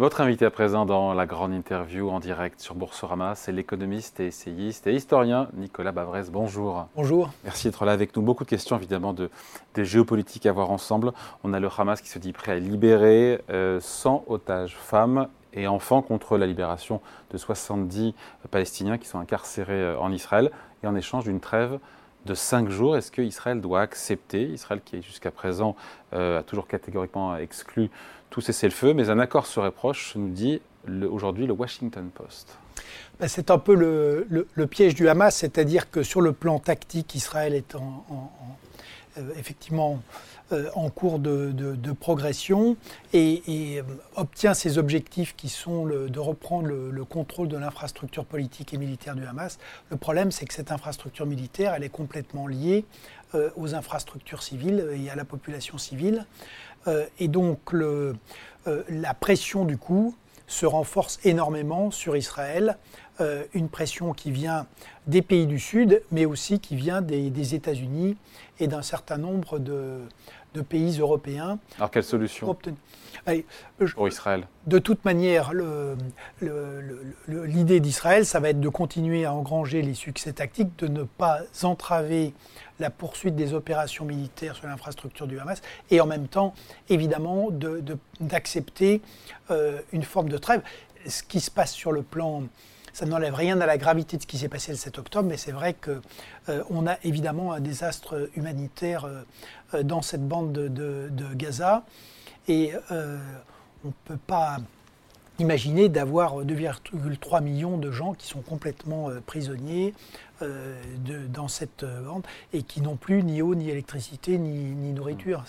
Votre invité à présent dans la grande interview en direct sur Boursorama, c'est l'économiste et essayiste et historien Nicolas Bavrez. Bonjour. Bonjour. Merci d'être là avec nous. Beaucoup de questions évidemment de, géopolitique à voir ensemble. On a le Hamas qui se dit prêt à libérer 100 euh, otages femmes et enfants contre la libération de 70 Palestiniens qui sont incarcérés euh, en Israël et en échange d'une trêve de cinq jours. Est-ce qu'Israël doit accepter, Israël qui jusqu'à présent euh, a toujours catégoriquement exclu tout cessez-le-feu, mais un accord serait proche, nous dit aujourd'hui le Washington Post ben, c'est un peu le, piège du Hamas, c'est-à-dire que sur le plan tactique, Israël est euh, effectivement euh, en cours de, progression et, euh, obtient ses objectifs qui sont de reprendre le, contrôle de l'infrastructure politique et militaire du Hamas. Le problème, c'est que cette infrastructure militaire, elle est complètement liée aux infrastructures civiles et à la population civile. Et donc, la pression du coup se renforce énormément sur Israël, une pression qui vient des pays du Sud, mais aussi qui vient des États-Unis et d'un certain nombre de, de pays européens. Alors quelle solution pour Israël? De toute manière, l'idée d'Israël, ça va être de continuer à engranger les succès tactiques, de ne pas entraver la poursuite des opérations militaires sur l'infrastructure du Hamas, et en même temps, évidemment, d'accepter euh, une forme de trêve. Ce qui se passe sur le plan ça n'enlève rien à la gravité de ce qui s'est passé le 7 octobre, mais c'est vrai qu'on euh, a évidemment un désastre humanitaire euh, dans cette bande de, Gaza. Et on ne peut pas imaginer d'avoir 2,3 millions de gens qui sont complètement prisonniers dans cette bande et qui n'ont plus ni eau, ni électricité, ni, nourriture,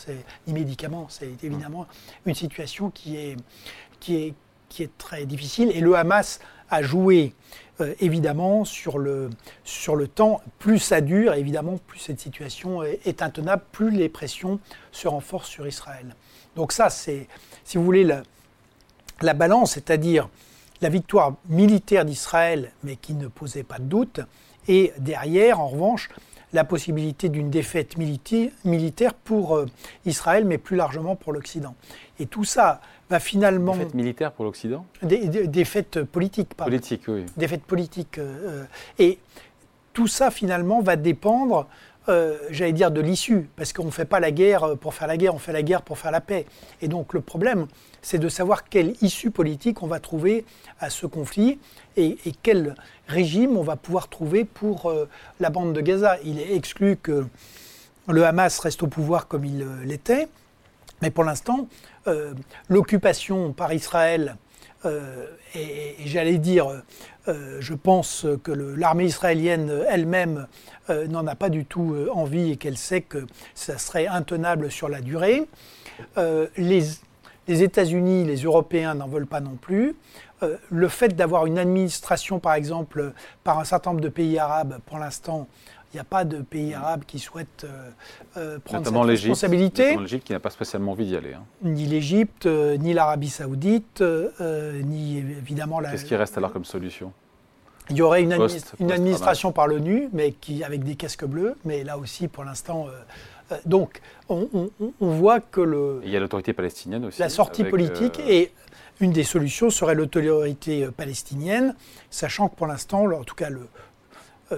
ni médicaments. C'est évidemment une situation qui est, qui, est, qui est très difficile. Et le Hamas a joué euh, évidemment sur le, sur le temps. Plus ça dure, évidemment, plus cette situation est, intenable, plus les pressions se renforcent sur Israël. Donc ça, c'est, si vous voulez, la, la balance, c'est-à-dire la victoire militaire d'Israël, mais qui ne posait pas de doute, et derrière, en revanche, la possibilité d'une défaite militaire pour euh, Israël, mais plus largement pour l'Occident. Et tout ça va finalement... Défaite militaire pour l'Occident des, Défaite politique, pardon. Politique, oui. Défaite politique. Euh, euh, et tout ça, finalement, va dépendre euh, j'allais dire, de l'issue, parce qu'on ne fait pas la guerre pour faire la guerre, on fait la guerre pour faire la paix. Et donc le problème, c'est de savoir quelle issue politique on va trouver à ce conflit et, quel régime on va pouvoir trouver pour euh, la bande de Gaza. Il est exclu que le Hamas reste au pouvoir comme il euh, l'était, mais pour l'instant, l'occupation par Israël et, j'allais dire, je pense que l'armée israélienne elle-même euh, n'en a pas du tout euh, envie et qu'elle sait que ça serait intenable sur la durée. Euh, les États-Unis, les Européens n'en veulent pas non plus. le fait d'avoir une administration, par exemple, par un certain nombre de pays arabes, pour l'instant, il n'y a pas de pays arabes qui souhaitent prendre cette responsabilité. l'Égypte qui n'a pas spécialement envie d'y aller. Hein. Ni l'Égypte, ni l'Arabie saoudite, ni évidemment la... Qu'est-ce qui reste alors comme solution? Il y aurait une, administration par l'ONU, mais qui avec des casques bleus, mais là aussi pour l'instant. Euh, euh, donc, on, voit que le. il y a l'autorité palestinienne aussi. La sortie politique euh, et une des solutions serait l'autorité palestinienne, sachant que pour l'instant, en tout cas le,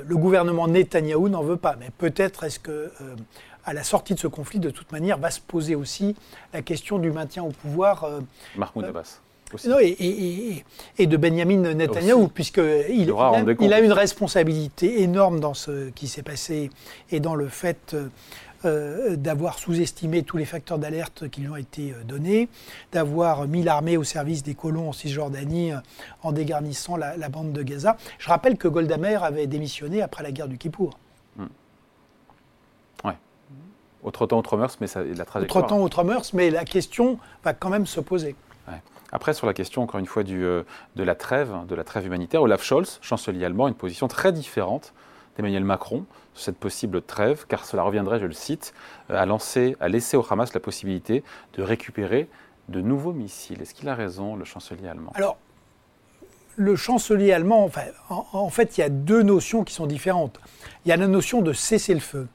le gouvernement Netanyahou n'en veut pas. Mais peut-être est-ce que à la sortie de ce conflit, de toute manière, va se poser aussi la question du maintien au pouvoir. Mahmoud Abbas et, de Benjamin Netanyahu, puisqu'il il, il a une responsabilité énorme dans ce qui s'est passé et dans le fait euh, d'avoir sous-estimé tous les facteurs d'alerte qui lui ont été euh, donnés, d'avoir mis l'armée au service des colons en Cisjordanie euh, en dégarnissant la, bande de Gaza. Je rappelle que Golda Meir avait démissionné après la guerre du Kippour. Hmm. Ouais. Autre temps, autre mœurs, mais ça, la trajectoire. Autre temps, autre mœurs, mais la question va quand même se poser. Après, sur la question, encore une fois, du, euh, de la trêve, de la trêve humanitaire, Olaf Scholz, chancelier allemand, a une position très différente d'Emmanuel Macron cette possible trêve, car cela reviendrait, je le cite, euh, à, laisser au Hamas la possibilité de récupérer de nouveaux missiles. Est-ce qu'il a raison, le chancelier allemand? Alors, le chancelier allemand, en, fait, il y a deux notions qui sont différentes. Il y a la notion de cesser le feu.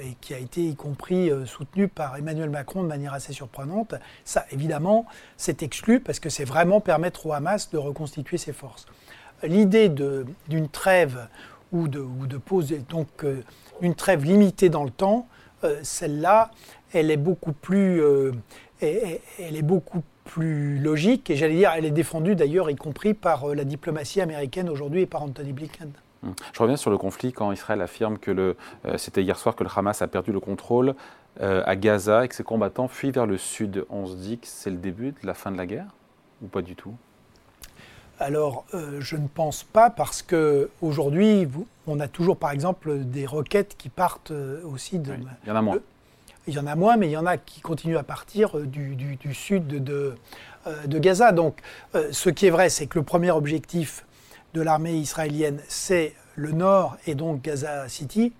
et qui a été y compris soutenu par Emmanuel Macron de manière assez surprenante, ça évidemment c'est exclu parce que c'est vraiment permettre au Hamas de reconstituer ses forces. L'idée d'une trêve ou de, ou de pause, donc une trêve limitée dans le temps, celle-là, elle est beaucoup plus, elle est beaucoup plus logique et j'allais dire, elle est défendue d'ailleurs, y compris par euh, la diplomatie américaine aujourd'hui et par Anthony Blinken. Hum. Je reviens sur le conflit quand Israël affirme que le, euh, c'était hier soir que le Hamas a perdu le contrôle euh, à Gaza et que ses combattants fuient vers le sud. On se dit que c'est le début de la fin de la guerre ou pas du tout? Alors, je ne pense pas parce que aujourd'hui, on a toujours, par exemple, des roquettes qui partent aussi de. il y en a moins. Il y en a moins, mais il y en a qui continuent à partir euh, du, sud de, euh, de, Gaza. Donc, euh, ce qui est vrai, c'est que le premier objectif de l'armée israélienne, c'est le nord et donc Gaza City,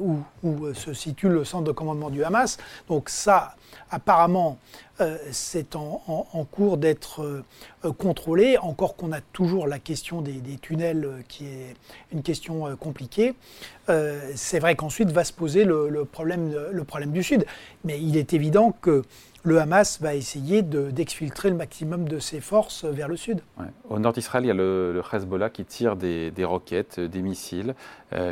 où, où, se situe le centre de commandement du Hamas. Donc ça, apparemment, euh, c'est en, cours d'être euh, contrôlé, encore qu'on a toujours la question des, tunnels euh, qui est une question compliquée. c'est vrai qu'ensuite va se poser le, problème, du Sud. Mais il est évident que le Hamas va essayer d'exfiltrer le maximum de ses forces vers le sud. Au nord d'Israël, il y a le, Hezbollah qui tire des, roquettes, des missiles,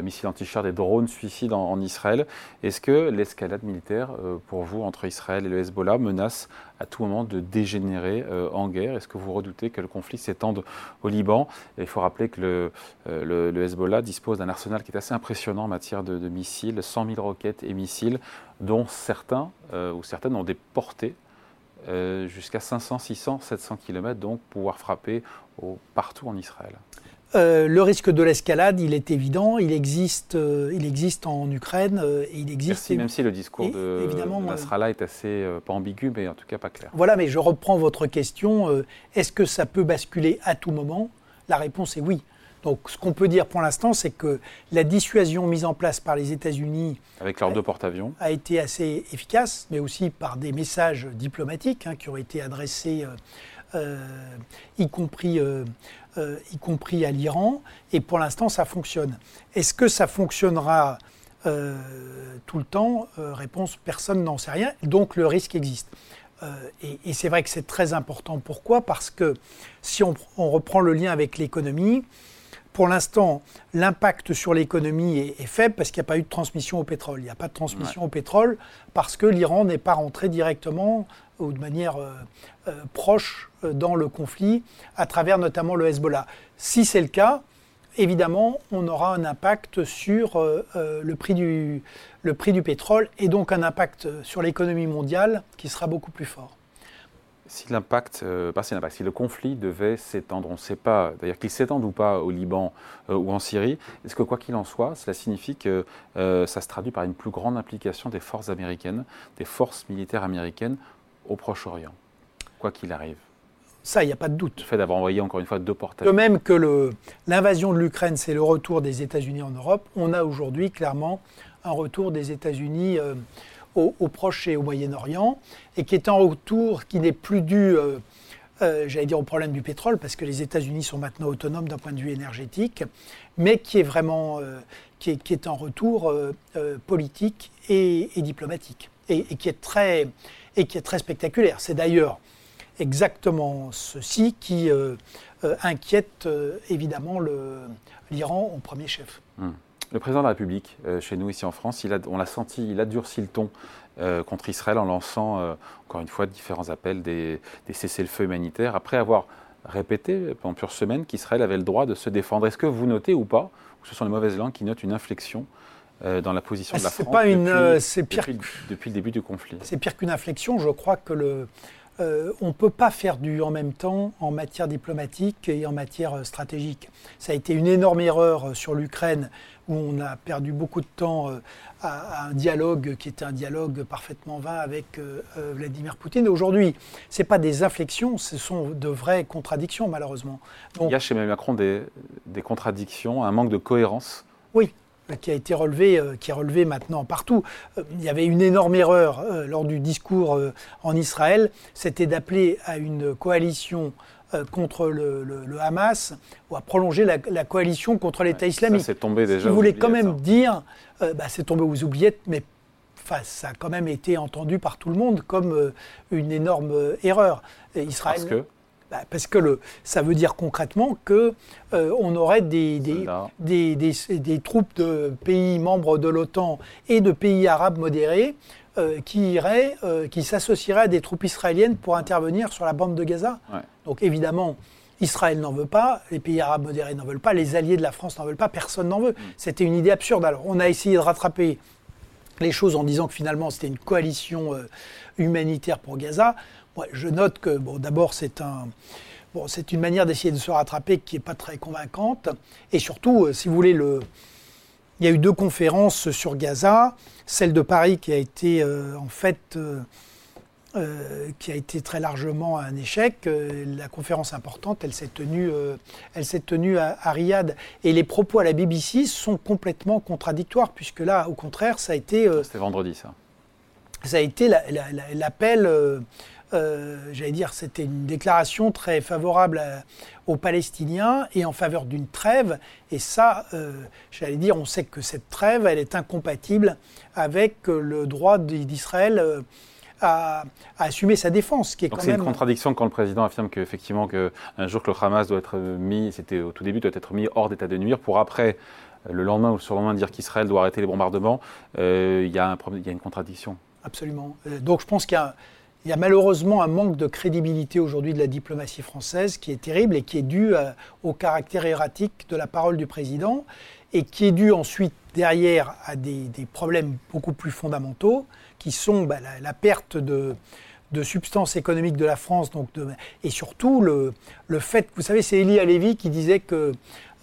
missiles anti-chars, des drones suicides en, Israël. Est-ce que l'escalade militaire, pour vous, entre Israël et le Hezbollah, menace à tout moment de dégénérer euh, en guerre Est-ce que vous redoutez que le conflit s'étende au Liban? Il faut rappeler que le, euh, le, Hezbollah dispose d'un arsenal qui est assez impressionnant en matière de, missiles, 100 000 roquettes et missiles, dont certains euh, ou certaines ont des portées jusqu'à 500, 600, 700 km, donc pouvoir frapper partout en Israël. Euh, le risque de l'escalade, il est évident, il existe, euh, il existe en Ukraine, euh, et il existe. même si le discours de Nasrallah est assez pas ambigu, mais en tout cas pas clair. Voilà, mais je reprends votre question. Est-ce que ça peut basculer à tout moment? La réponse est oui. Donc, ce qu'on peut dire pour l'instant, c'est que la dissuasion mise en place par les États-Unis avec leurs deux porte-avions a été assez efficace, mais aussi par des messages diplomatiques hein, qui ont été adressés, y compris euh, y compris à l'Iran, et pour l'instant ça fonctionne. Est-ce que ça fonctionnera euh, tout le temps? Euh, Réponse, personne n'en sait rien, donc le risque existe. et, c'est vrai que c'est très important. Pourquoi? Parce que si on, reprend le lien avec l'économie, pour l'instant, l'impact sur l'économie est, faible parce qu'il n'y a pas eu de transmission au pétrole. Il n'y a pas de transmission au pétrole parce que l'Iran n'est pas rentré directement ou de manière euh, euh, proche euh, dans le conflit, à travers notamment le Hezbollah. Si c'est le cas, évidemment, on aura un impact sur le, prix du, le prix du pétrole et donc un impact sur l'économie mondiale qui sera beaucoup plus fort. Si l'impact, pas si l'impact, si le conflit devait s'étendre, on ne sait pas, d'ailleurs qu'il s'étende ou pas au Liban ou en Syrie, est-ce que quoi qu'il en soit, cela signifie que ça se traduit par une plus grande implication des forces américaines, des forces militaires américaines au Proche-Orient, quoi qu'il arrive? Ça, il n'y a pas de doute. Le fait d'avoir envoyé encore une fois deux portails. De même que l'invasion de l'Ukraine, c'est le retour des États-Unis en Europe, on a aujourd'hui clairement un retour des États-Unis euh, au, Proche et au Moyen-Orient, et qui est un retour qui n'est plus dû, euh, euh, j'allais dire, au problème du pétrole, parce que les États-Unis sont maintenant autonomes d'un point de vue énergétique, mais qui est vraiment qui est, qui, est, un retour politique et, diplomatique, et, qui est très et qui est très spectaculaire. C'est d'ailleurs exactement ceci qui euh, euh, inquiète euh, évidemment l'Iran au premier chef. Hmm. Le président de la République, chez nous ici en France, il a, on l'a senti, il a durci le ton contre Israël en lançant, encore une fois, différents appels des, des cessez-le-feu humanitaires, après avoir répété pendant plusieurs semaines qu'Israël avait le droit de se défendre. Est-ce que vous notez ou pas, ou ce sont les mauvaises langues qui notent une inflexion euh, dans la position de la France pas une, euh, depuis, le début du conflit? C'est pire qu'une inflexion. Je crois que le, euh, on ne peut pas faire du en même temps en matière diplomatique et en matière stratégique. Ça a été une énorme erreur sur l'Ukraine où on a perdu beaucoup de temps à, un dialogue qui était un dialogue parfaitement vain avec Vladimir Poutine. Aujourd'hui, ce pas des inflexions, ce sont de vraies contradictions malheureusement. Il y a chez Macron des, des contradictions, un manque de cohérence? Oui. Qui a été relevé, qui est relevé maintenant partout. il y avait une énorme erreur lors du discours en Israël, c'était d'appeler à une coalition contre le, Hamas ou à prolonger la, coalition contre l'État islamique. C'est tombé déjà. Vous voulez quand même dire, bah, c'est tombé aux oubliettes, mais ça a quand même été entendu par tout le monde comme euh, une énorme euh, erreur. Israël, parce que bah, parce que le, ça veut dire concrètement qu'on euh, on aurait des, des, des, troupes de pays membres de l'OTAN et de pays arabes modérés qui iraient, qui s'associeraient à des troupes israéliennes pour intervenir sur la bande de Gaza. Donc évidemment, Israël n'en veut pas, les pays arabes modérés n'en veulent pas, les alliés de la France n'en veulent pas, personne n'en veut. Mm. C'était une idée absurde. Alors on a essayé de rattraper les choses en disant que finalement c'était une coalition euh, humanitaire pour Gaza. Je note que bon, d'abord c'est un, bon, c'est une manière d'essayer de se rattraper qui n'est pas très convaincante. Et surtout, euh, si vous voulez, le, il y a eu deux conférences sur Gaza, celle de Paris qui a été euh, en fait euh, qui a été très largement un échec. La conférence importante, elle s'est tenue, elle s'est tenue à, Riyad. Et les propos à la BBC sont complètement contradictoires, puisque là, au contraire, ça a été... C'était vendredi, ça. Ça a été l'appel, j'allais dire, c'était une déclaration très favorable aux Palestiniens et en faveur d'une trêve. Et ça, j'allais dire, on sait que cette trêve, elle est incompatible avec le droit d'Israël à, assumer sa défense. Qui est Donc c'est une contradiction quand le président affirme qu'effectivement qu'un jour que le Hamas doit être mis, c'était au tout début, doit être mis hors d'état de nuire pour après euh, le lendemain ou le surlendemain dire qu'Israël doit arrêter les bombardements, euh, il y, a une contradiction. Absolument. Euh, donc je pense qu'il y, a malheureusement un manque de crédibilité aujourd'hui de la diplomatie française qui est terrible et qui est dû au caractère erratique de la parole du président et qui est dû ensuite derrière à des, problèmes beaucoup plus fondamentaux qui sont bah, la, perte de, substance économique de la France, et surtout le, le fait, vous savez, c'est Elie Alevi qui disait que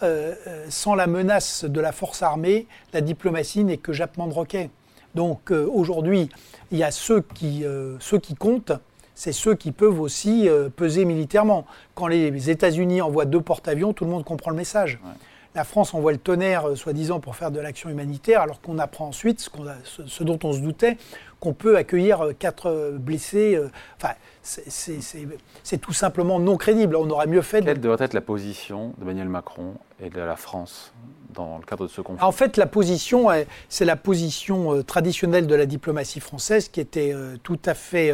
euh, euh, sans la menace de la force armée, la diplomatie n'est que jappement de roquet. Donc euh, aujourd'hui, il y a ceux qui, ceux qui comptent, c'est ceux qui peuvent aussi peser militairement. Quand les États-Unis envoient deux porte-avions, tout le monde comprend le message. La France envoie le tonnerre, soi-disant, pour faire de l'action humanitaire, alors qu'on apprend ensuite ce, ce, dont on se doutait, qu'on peut accueillir euh, quatre euh, blessés. Euh, enfin, c'est tout simplement non crédible. On aurait mieux fait. Quelle devrait être la position d'Emmanuel Macron et de la France dans le cadre de ce conflit? En fait, la position, c'est la position traditionnelle de la diplomatie française qui était tout à fait,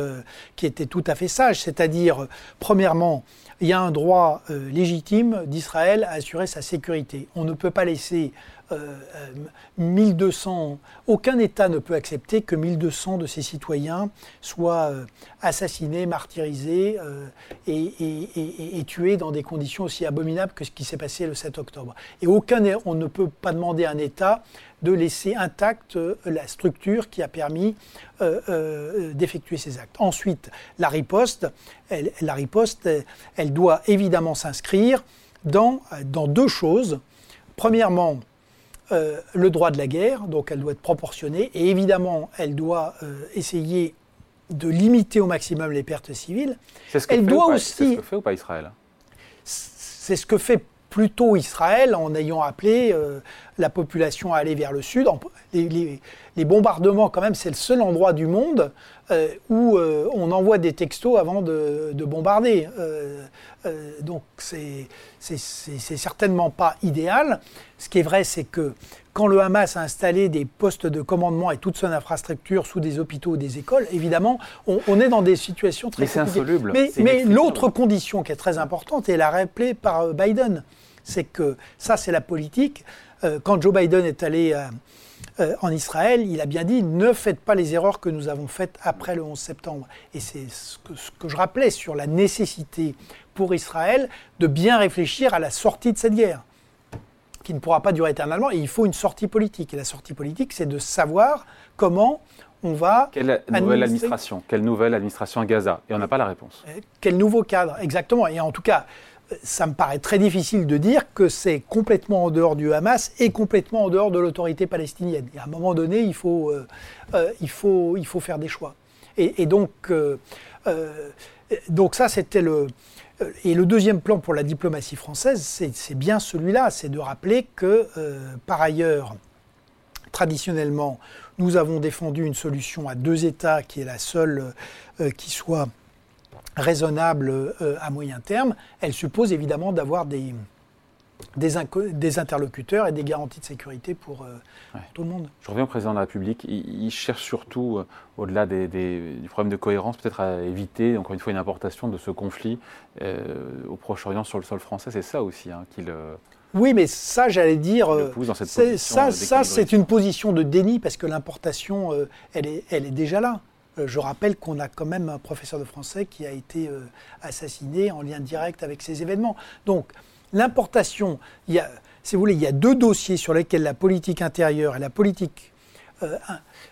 qui était tout à fait sage. C'est-à-dire, premièrement, il y a un droit légitime d'Israël à assurer sa sécurité. On ne peut pas laisser 1200, euh, aucun État ne peut accepter que 1200 de ses citoyens soient euh, assassinés, euh, et, tués dans des conditions aussi abominables que ce qui s'est passé le 7 octobre. Et aucun, on ne peut pas demander à un État de laisser intacte la structure qui a permis d'effectuer ces actes. Ensuite, la riposte, elle, la riposte, elle, doit évidemment s'inscrire dans, dans deux choses. Premièrement, euh, le droit de la guerre, donc elle doit être proportionnée, et évidemment, elle doit euh, essayer de limiter au maximum les pertes civiles. C'est ce que elle fait doit aussi. C'est ce que fait ou pas Israël C'est ce que fait plutôt Israël en ayant appelé euh, la population à aller vers le sud. Les, bombardements, quand même, c'est le seul endroit du monde où on envoie des textos avant de, de bombarder. donc c'est certainement pas idéal. Ce qui est vrai, c'est que quand le Hamas a installé des postes de commandement et toute son infrastructure sous des hôpitaux ou des écoles, évidemment, on, est dans des situations très Mais insoluble. Mais, l'autre condition qui est très importante, et elle a rappelée par euh, Biden, c'est que ça, c'est la politique. Euh, quand Joe Biden est allé euh, en Israël, il a bien dit ne faites pas les erreurs que nous avons faites après le 11 septembre. Et c'est ce que je rappelais sur la nécessité pour Israël de bien réfléchir à la sortie de cette guerre qui ne pourra pas durer éternellement, et il faut une sortie politique. Et la sortie politique, c'est de savoir comment on va... Quelle nouvelle administration? Quelle nouvelle administration à Gaza? Et on n'a pas la réponse. Euh, quel nouveau cadre? Exactement. Et en tout cas, euh, ça me paraît très difficile de dire que c'est complètement en dehors du Hamas et complètement en dehors de l'autorité palestinienne. Et à un moment donné, il faut, euh, il faut, il faut faire des choix. Et, donc, donc ça, c'était le, et le deuxième plan pour la diplomatie française, c'est bien celui-là, c'est de rappeler que, euh, par ailleurs, traditionnellement, nous avons défendu une solution à deux États qui est la seule qui soit raisonnable à moyen terme. Elle suppose évidemment d'avoir des, des, interlocuteurs et des garanties de sécurité pour, euh, tout le monde. Je reviens au président de la République. Il, cherche surtout, euh, au-delà des, du problème de cohérence, peut-être à éviter, encore une fois, une importation de ce conflit euh, au Proche-Orient sur le sol français. C'est ça aussi hein, qu'il. oui, mais ça, j'allais dire, ça, ça c'est une position de déni parce que l'importation, elle, est, elle est déjà là. Je rappelle qu'on a quand même un professeur de français qui a été assassiné en lien direct avec ces événements. Donc, l'importation, il y a, si vous voulez, il y a deux dossiers sur lesquels la politique intérieure et la politique, euh,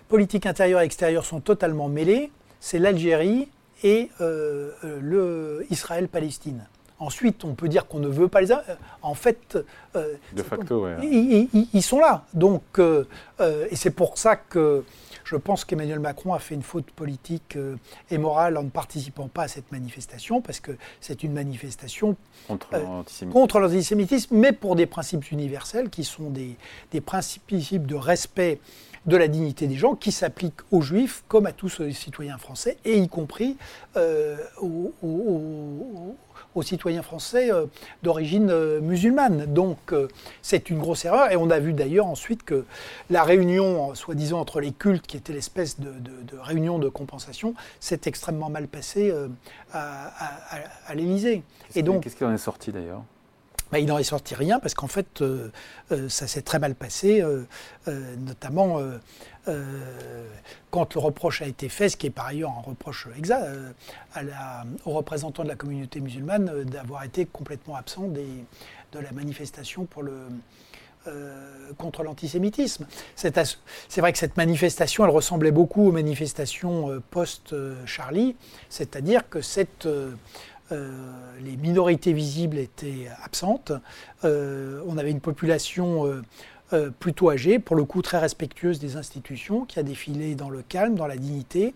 politique intérieure et extérieure sont totalement mêlés. C'est l'Algérie et euh, euh, le Israël-Palestine. Ensuite, on peut dire qu'on ne veut pas les. En fait, de facto, ils, ils, sont là. Donc, et c'est pour ça que je pense qu'Emmanuel Macron a fait une faute politique euh, et morale en ne participant pas à cette manifestation, parce que c'est une manifestation contre euh, l'antisémitisme, mais pour des principes universels qui sont des, principes de respect de la dignité des gens qui s'appliquent aux juifs comme à tous les citoyens français, et y compris euh, aux, aux citoyens français euh, d'origine euh, musulmane. Donc c'est une grosse erreur. Et on a vu d'ailleurs ensuite que la réunion, soi-disant entre les cultes, qui était l'espèce de, réunion de compensation, s'est extrêmement mal passée à, à, l'Élysée. Et donc, qu'est-ce qui en est sorti d'ailleurs? Bah, il n'en est sorti rien parce qu'en fait, ça s'est très mal passé, notamment euh, quand le reproche a été fait, ce qui est par ailleurs un reproche exact, euh, aux représentants de la communauté musulmane euh, d'avoir été complètement absent de la manifestation contre l'antisémitisme. C'est vrai que cette manifestation, elle ressemblait beaucoup aux manifestations post-Charlie, c'est-à-dire que cette, les minorités visibles étaient absentes, on avait une population euh, plutôt âgée, pour le coup très respectueuse des institutions, qui a défilé dans le calme, dans la dignité,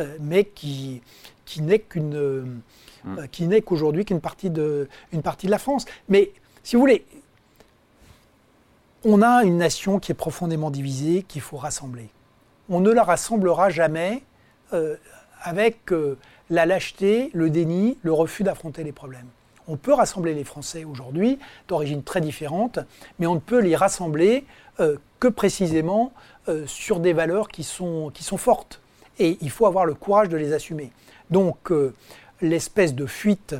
euh, mais qui, qui n'est qu'une euh, mm. qui n'est qu'aujourd'hui qu'une partie de une partie de la France. Mais si vous voulez, on a une nation qui est profondément divisée, qu'il faut rassembler. On ne la rassemblera jamais avec la lâcheté, le déni, le refus d'affronter les problèmes. On peut rassembler les Français aujourd'hui d'origine très différente, mais on ne peut les rassembler euh, que précisément euh, sur des valeurs qui sont, qui sont fortes. Et il faut avoir le courage de les assumer. Donc euh, l'espèce de fuite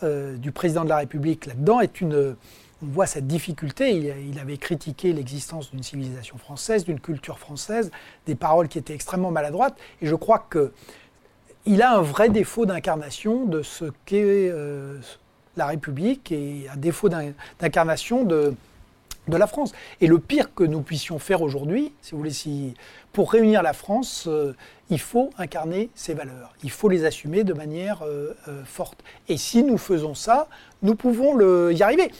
du président de la République là-dedans est une... On voit cette difficulté. Il, il avait critiqué l'existence d'une civilisation française, d'une culture française, des paroles qui étaient extrêmement maladroites. Et je crois que il a un vrai défaut d'incarnation de ce qu'est la République et un défaut d'incarnation de, la France. Et le pire que nous puissions faire aujourd'hui, si vous voulez, si, pour réunir la France, euh, il faut incarner ces valeurs. Il faut les assumer de manière euh, euh, forte. Et si nous faisons ça, nous pouvons y arriver.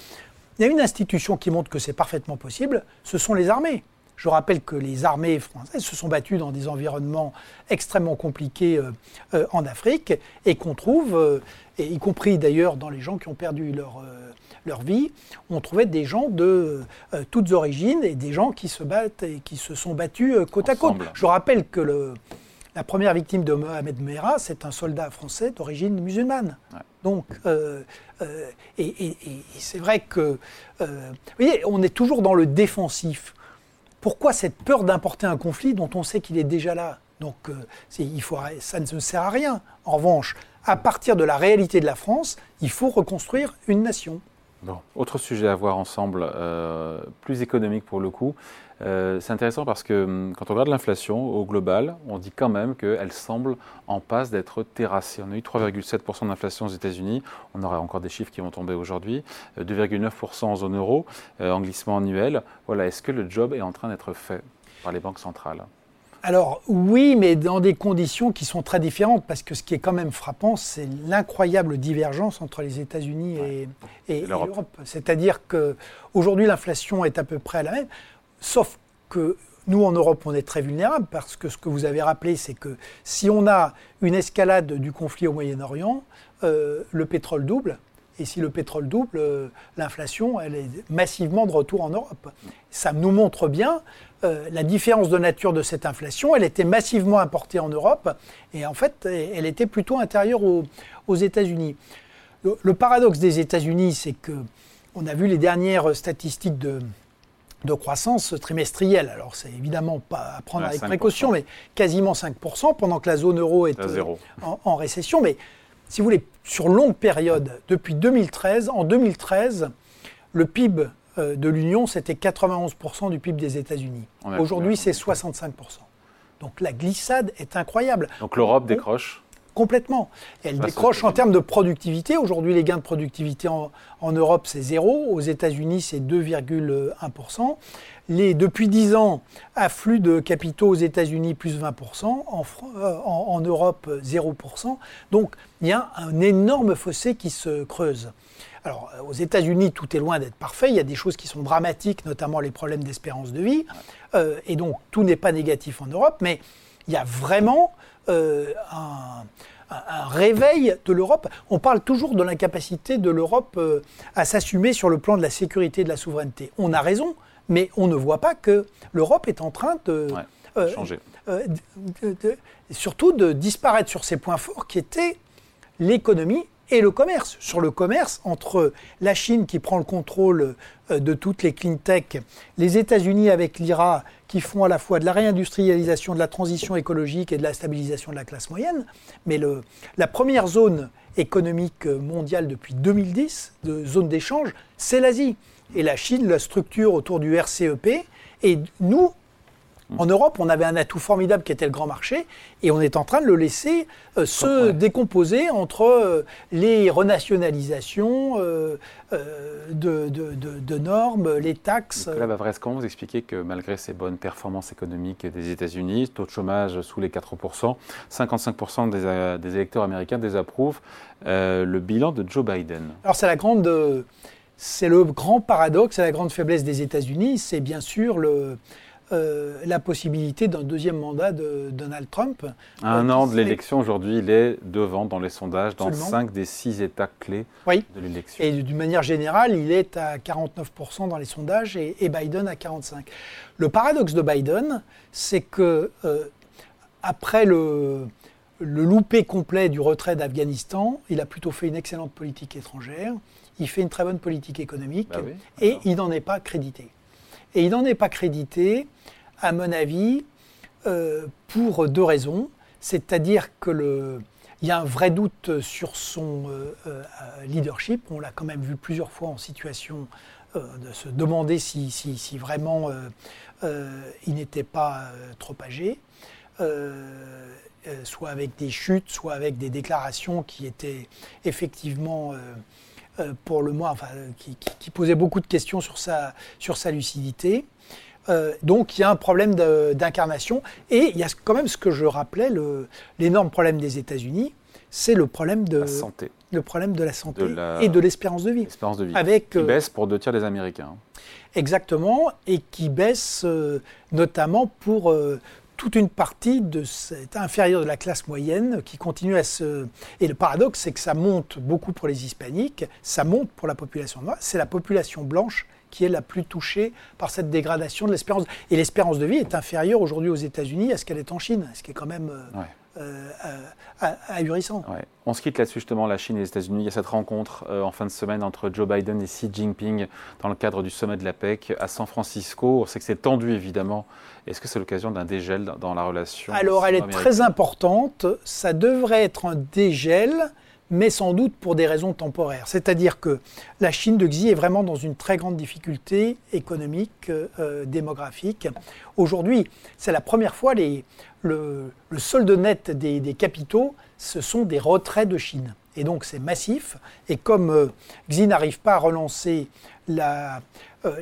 Il y a une institution qui montre que c'est parfaitement possible, ce sont les armées. Je rappelle que les armées françaises se sont battues dans des environnements extrêmement compliqués euh, euh, en Afrique et qu'on trouve, euh, et y compris d'ailleurs dans les gens qui ont perdu leur, leur vie, on trouvait des gens de toutes origines et des gens qui se battent et qui se sont battus côte à côte. Je rappelle que le, la première victime de Mohamed Merah, c'est un soldat français d'origine musulmane. Donc, et, et c'est vrai que, vous voyez, on est toujours dans le défensif. Pourquoi cette peur d'importer un conflit dont on sait qu'il est déjà là Donc euh, ça ne sert à rien. En revanche, à partir de la réalité de la France, il faut reconstruire une nation. Bon, autre sujet à voir ensemble, euh, plus économique pour le coup. Euh, c'est intéressant parce que hum, quand on regarde l'inflation au global, on dit quand même qu'elle semble en passe d'être terrassée. On a eu 3,7% d'inflation aux États-Unis, on aura encore des chiffres qui vont tomber aujourd'hui, 2,9% euh, en zone euro, euh, en glissement annuel. Voilà, est-ce que le job est en train d'être fait par les banques centrales? Alors oui, mais dans des conditions qui sont très différentes, parce que ce qui est quand même frappant, c'est l'incroyable divergence entre les États-Unis et, l'Europe. C'est-à-dire qu'aujourd'hui, l'inflation est à peu près la même. Sauf que nous, en Europe, on est très vulnérables parce que ce que vous avez rappelé, c'est que si on a une escalade du conflit au Moyen-Orient, euh, le pétrole double Et si le pétrole double, l'inflation, elle est massivement de retour en Europe. Ça nous montre bien la différence de nature de cette inflation. Elle était massivement importée en Europe et en fait, elle était plutôt intérieure aux, États-Unis. Le, paradoxe des États-Unis, c'est que on a vu les dernières statistiques de, de croissance trimestrielle. Alors, c'est évidemment pas à prendre avec précaution, mais quasiment 5%, pendant que la zone euro est en, en, récession. Mais si vous voulez, sur longue période, depuis 2013, en 2013, le PIB euh, de l'Union, c'était 91% du PIB des États-Unis. Aujourd'hui, c'est 65%. Donc la glissade est incroyable. Donc l'Europe décroche Complètement. elle décroche en termes de productivité. Aujourd'hui, les gains de productivité en, Europe, c'est zéro. Aux États-Unis, c'est 2,1%. Les, depuis 10 ans, afflux de capitaux aux États-Unis, plus 20%. En, euh, en, Europe, 0%. Donc, il y a un énorme fossé qui se creuse. Alors, aux États-Unis, tout est loin d'être parfait. Il y a des choses qui sont dramatiques, notamment les problèmes d'espérance de vie. Euh, et donc, tout n'est pas négatif en Europe. Mais il y a vraiment euh, un, réveil de l'Europe. On parle toujours de l'incapacité de l'Europe euh, à s'assumer sur le plan de la sécurité et de la souveraineté. On a raison, mais on ne voit pas que l'Europe est en train de... Euh, changer. surtout de disparaître sur ses points forts qui étaient l'économie et le commerce. Sur le commerce, entre la Chine qui prend le contrôle de toutes les clean tech, les États-Unis avec l'IRA qui font à la fois de la réindustrialisation, de la transition écologique et de la stabilisation de la classe moyenne. Mais la première zone économique mondiale depuis 2010, de zone d'échange, c'est l'Asie. Et la Chine la structure autour du RCEP. Et nous, en Europe, on avait un atout formidable qui était le grand marché, et on est en train de le laisser euh, se décomposer entre euh, les renationalisations euh, de, normes, les taxes. Là, comment vous expliquez que malgré ces bonnes performances économiques des États-Unis, taux de chômage sous les 4%, 55% des, des, électeurs américains désapprouvent le bilan de Joe Biden Alors c'est la grande... C'est le grand paradoxe, c'est la grande faiblesse des États-Unis, c'est bien sûr le, euh, la possibilité d'un deuxième mandat de Donald Trump. À un euh, an de l'élection, aujourd'hui, il est devant dans les sondages, dans cinq des six États clés de l'élection. Et d'une manière générale, il est à 49% dans les sondages et, Biden à 45%. Le paradoxe de Biden, c'est que euh, après le, le loupé complet du retrait d'Afghanistan, il a plutôt fait une excellente politique étrangère, il fait une très bonne politique économique bah et il n'en est pas crédité. Et il n'en est pas crédité à mon avis, euh, pour deux raisons. C'est-à-dire que le, il y a un vrai doute sur son euh, euh, leadership. On l'a quand même vu plusieurs fois en situation de se demander si, si, vraiment il n'était pas trop âgé. soit avec des chutes, soit avec des déclarations qui étaient effectivement pour le moins, enfin, qui, qui, posaient beaucoup de questions sur sa, sur sa lucidité. Euh, donc il y a un problème d'incarnation. Et il y a quand même ce que je rappelais, l'énorme problème des États-Unis, c'est le problème de la santé. Le problème de la santé et de l'espérance de vie. Espérance de vie. Avec, qui euh, baisse pour deux tiers des Américains. Exactement, et qui baisse euh, notamment pour toute une partie de cet inférieur de la classe moyenne qui continue à se... Et le paradoxe, c'est que ça monte beaucoup pour les hispaniques, ça monte pour la population noire, c'est la population blanche qui est la plus touchée par cette dégradation de l'espérance. Et l'espérance de vie est inférieure aujourd'hui aux États-Unis à ce qu'elle est en Chine, ce qui est quand même euh, euh, ahurissant. On se quitte là-dessus justement, la Chine et les États-Unis. Il y a cette rencontre euh, en fin de semaine entre Joe Biden et Xi Jinping dans le cadre du sommet de la PEC à San Francisco. On sait que c'est tendu évidemment. Est-ce que c'est l'occasion d'un dégel dans la relation Alors elle est très importante. Ça devrait être un dégel mais sans doute pour des raisons temporaires. C'est-à-dire que la Chine de Xi est vraiment dans une très grande difficulté économique, euh, démographique. Aujourd'hui, c'est la première fois, les, le, solde net des, capitaux, ce sont des retraits de Chine. Et donc c'est massif. Et comme euh, Xi n'arrive pas à relancer euh,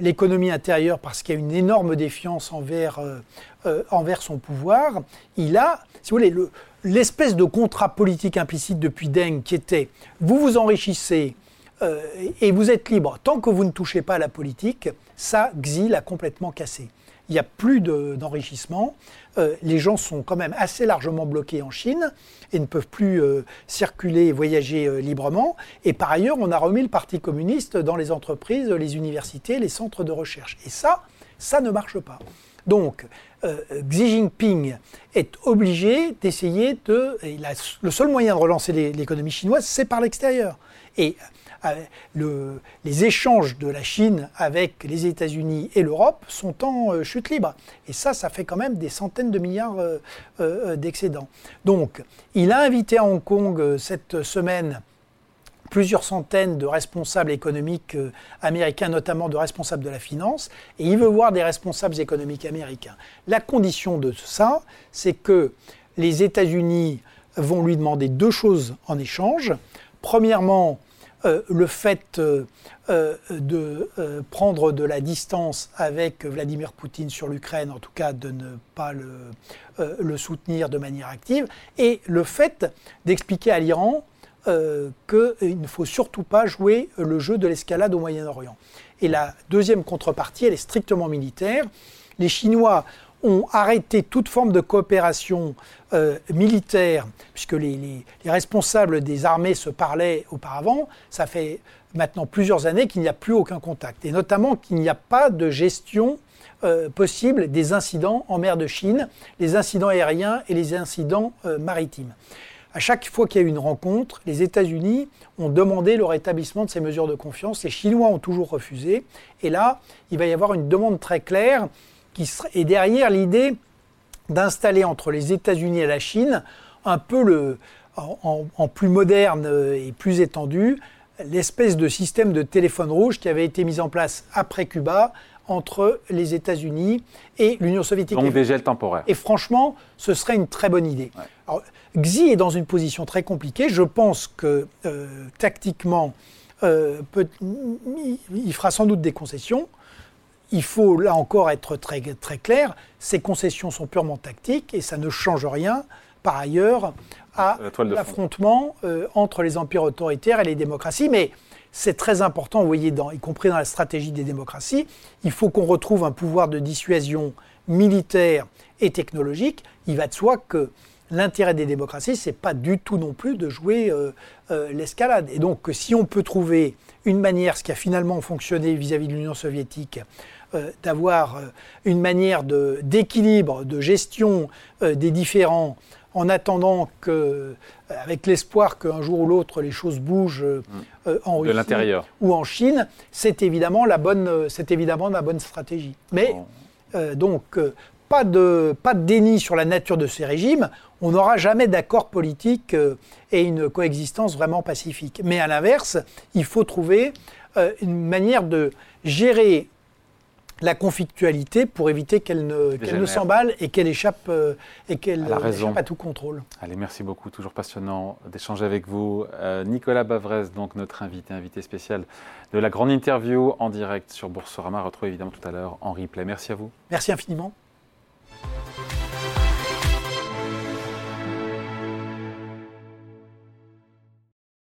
l'économie intérieure parce qu'il y a une énorme défiance envers, envers son pouvoir, il a, si vous voulez, le, l'espèce de contrat politique implicite depuis Deng qui était vous vous enrichissez euh, et vous êtes libre tant que vous ne touchez pas à la politique, ça, Xi l'a complètement cassé. il n'y a plus d'enrichissement. les gens sont quand même assez largement bloqués en Chine et ne peuvent plus circuler et voyager librement. Et par ailleurs, on a remis le Parti communiste dans les entreprises, les universités, les centres de recherche. Et ça, ça ne marche pas. Donc, euh, Xi Jinping est obligé d'essayer de... le seul moyen de relancer l'économie chinoise, c'est par l'extérieur. Et euh, les échanges de la Chine avec les États-Unis et l'Europe sont en euh, chute libre. Et ça, ça fait quand même des centaines de milliards d'excédents. Donc, il a invité à Hong Kong cette semaine plusieurs centaines de responsables économiques euh, américains, notamment de responsables de la finance, et il veut voir des responsables économiques américains. La condition de ça, c'est que les États-Unis vont lui demander deux choses en échange. Premièrement, euh, le fait euh, de prendre de la distance avec Vladimir Poutine sur l'Ukraine, en tout cas de ne pas le soutenir de manière active, et le fait d'expliquer à l'Iran euh, qu'il ne faut surtout pas jouer le jeu de l'escalade au Moyen-Orient. Et la deuxième contrepartie, elle est strictement militaire. Les Chinois ont arrêté toute forme de coopération euh, militaire, puisque les, responsables des armées se parlaient auparavant. Ça fait maintenant plusieurs années qu'il n'y a plus aucun contact, et notamment qu'il n'y a pas de gestion euh, possible des incidents en mer de Chine, les incidents aériens et les incidents maritimes. À chaque fois qu'il y a eu une rencontre, les États-Unis ont demandé le rétablissement de ces mesures de confiance. Les Chinois ont toujours refusé. Et là, il va y avoir une demande très claire qui est derrière l'idée d'installer entre les États-Unis et la Chine un peu le, en, plus moderne et plus étendu l'espèce de système de téléphone rouge qui avait été mis en place après Cuba entre les États-Unis et l'Union soviétique. Donc des gels temporaires. Et franchement, ce serait une très bonne idée. Xi est dans une position très compliquée. Je pense que euh, tactiquement, euh, il fera sans doute des concessions. Il faut là encore être très, très clair. Ces concessions sont purement tactiques et ça ne change rien par ailleurs à l'affrontement euh, entre les empires autoritaires et les démocraties. Mais c'est très important, vous voyez, y compris dans la stratégie des démocraties, il faut qu'on retrouve un pouvoir de dissuasion militaire et technologique. Il va de soi que l'intérêt des démocraties, c'est pas du tout non plus de jouer euh, euh, l'escalade. Et donc, si on peut trouver une manière, ce qui a finalement fonctionné vis-à-vis de l'Union soviétique, euh, d'avoir une manière d'équilibre, de, gestion des différents, en attendant que, avec l'espoir qu'un jour ou l'autre les choses bougent mmh. en Russie ou en Chine, c'est évidemment la bonne, c'est évidemment la bonne stratégie. Mais donc pas de, pas de déni sur la nature de ces régimes, on n'aura jamais d'accord politique euh, et une coexistence vraiment pacifique. Mais à l'inverse, il faut trouver euh, une manière de gérer la conflictualité pour éviter qu'elle ne, ne s'emballe et qu'elle échappe, euh, et qu'elle échappe à tout contrôle. Allez, merci beaucoup. Toujours passionnant d'échanger avec vous. Nicolas Bavrez, donc notre invité, invité spécial de la grande interview en direct sur Boursorama, retrouvé évidemment tout à l'heure en replay. Merci à vous. Merci infiniment.